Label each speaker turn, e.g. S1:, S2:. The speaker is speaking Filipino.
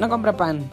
S1: no compra pan.